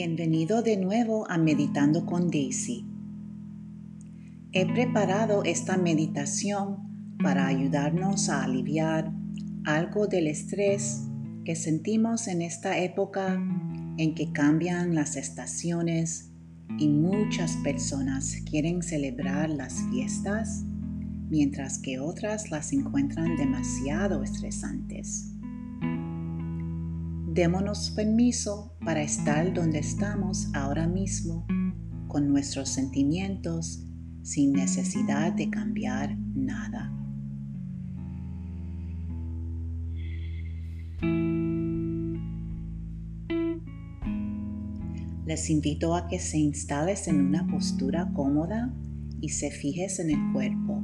Bienvenido de nuevo a Meditando con Daisy. He preparado esta meditación para ayudarnos a aliviar algo del estrés que sentimos en esta época en que cambian las estaciones y muchas personas quieren celebrar las fiestas mientras que otras las encuentran demasiado estresantes. Démonos permiso para estar donde estamos ahora mismo con nuestros sentimientos sin necesidad de cambiar nada. Les invito a que se instales en una postura cómoda y se fijes en el cuerpo.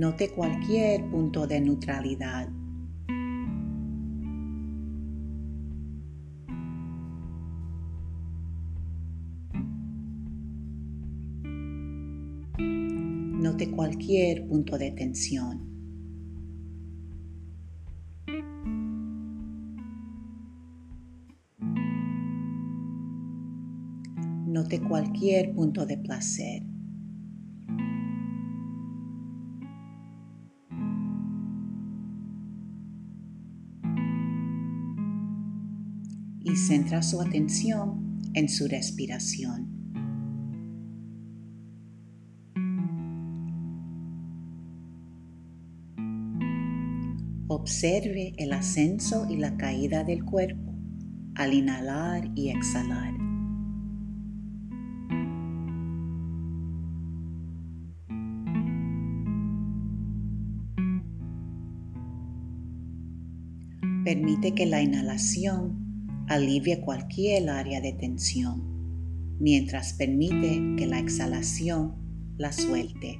Note cualquier punto de neutralidad. Note cualquier punto de tensión. Note cualquier punto de placer. Y centra su atención en su respiración. Observe el ascenso y la caída del cuerpo al inhalar y exhalar. Permite que la inhalación alivia cualquier área de tensión, mientras permite que la exhalación la suelte.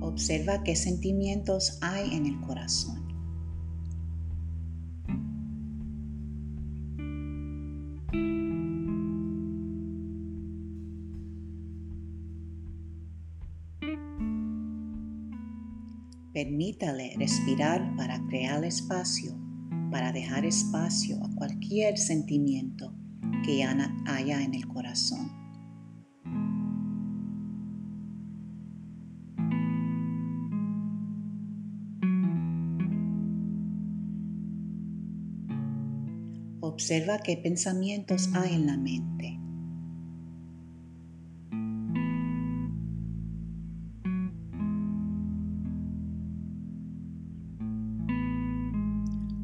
Observa qué sentimientos hay en el corazón. Permítale respirar para crear espacio, para dejar espacio a cualquier sentimiento que haya en el corazón. Observa qué pensamientos hay en la mente.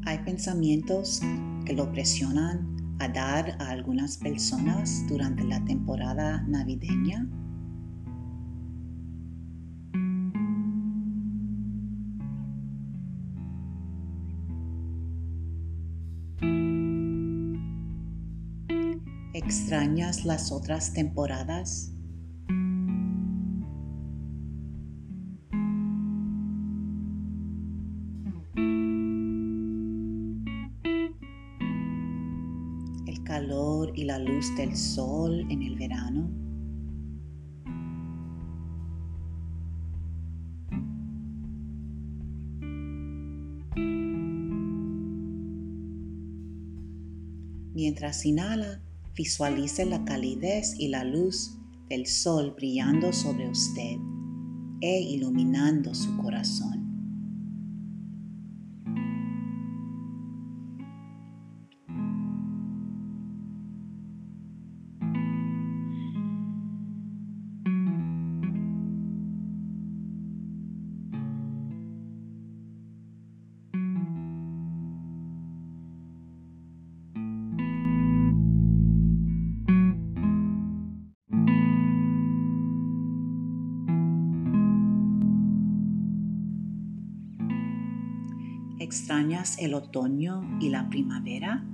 Hay pensamientos que lo presionan a dar a algunas personas durante la temporada navideña. ¿Extrañas las otras temporadas? Luz del sol en el verano. Mientras inhala, visualice la calidez y la luz del sol brillando sobre usted e iluminando su corazón. ¿Extrañas el otoño y la primavera?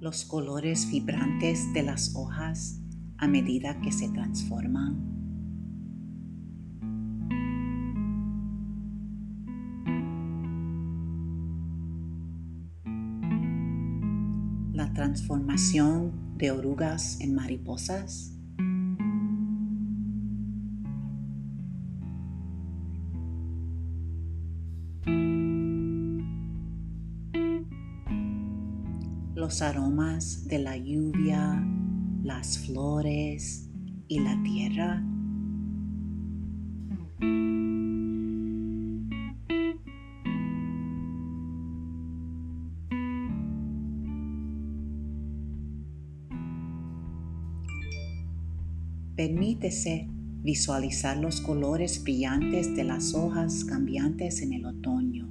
los colores vibrantes de las hojas a medida que se transforman. De orugas en mariposas. los aromas de la lluvia, las flores y la tierra. Permítese visualizar los colores brillantes de las hojas cambiantes en el otoño.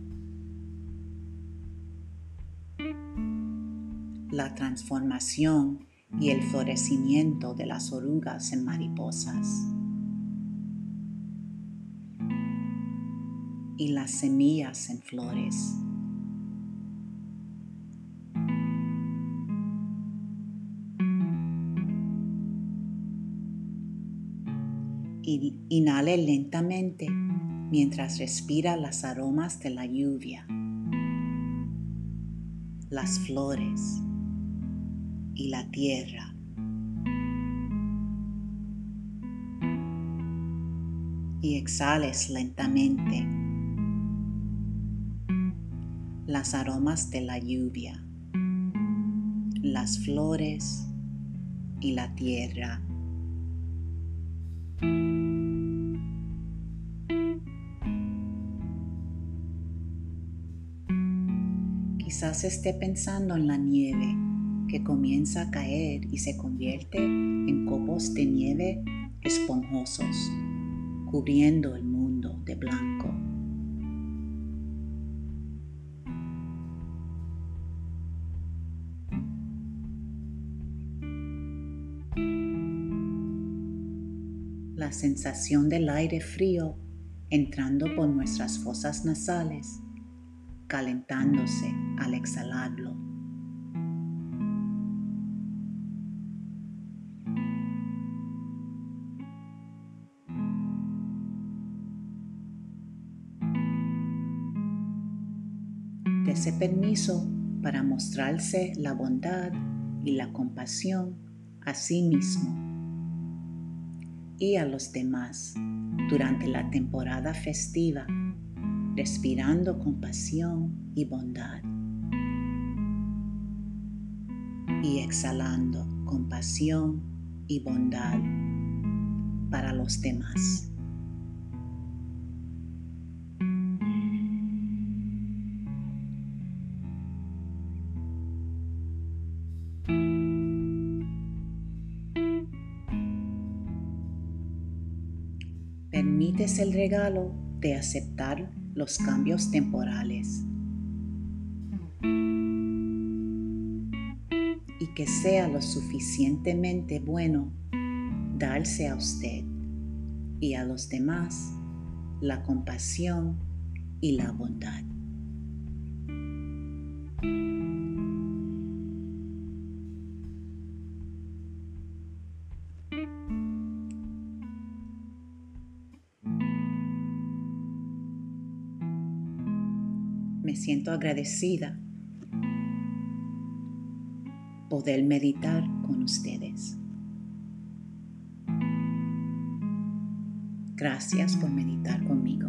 la transformación y el florecimiento de las orugas en mariposas. Y las semillas en flores. Inhale lentamente mientras respira las aromas de la lluvia, las flores y la tierra. Y exhales lentamente las aromas de la lluvia, las flores y la tierra. Quizás esté pensando en la nieve que comienza a caer y se convierte en copos de nieve esponjosos, cubriendo el mundo de blanco. La sensación del aire frío entrando por nuestras fosas nasales, calentándose al exhalarlo. ese permiso para mostrarse la bondad y la compasión a sí mismo y a los demás durante la temporada festiva, respirando compasión y bondad y exhalando compasión y bondad para los demás. Permites el regalo de aceptar los cambios temporales y que sea lo suficientemente bueno darse a usted y a los demás la compasión y la bondad. me siento agradecida poder meditar con ustedes. Gracias por meditar conmigo.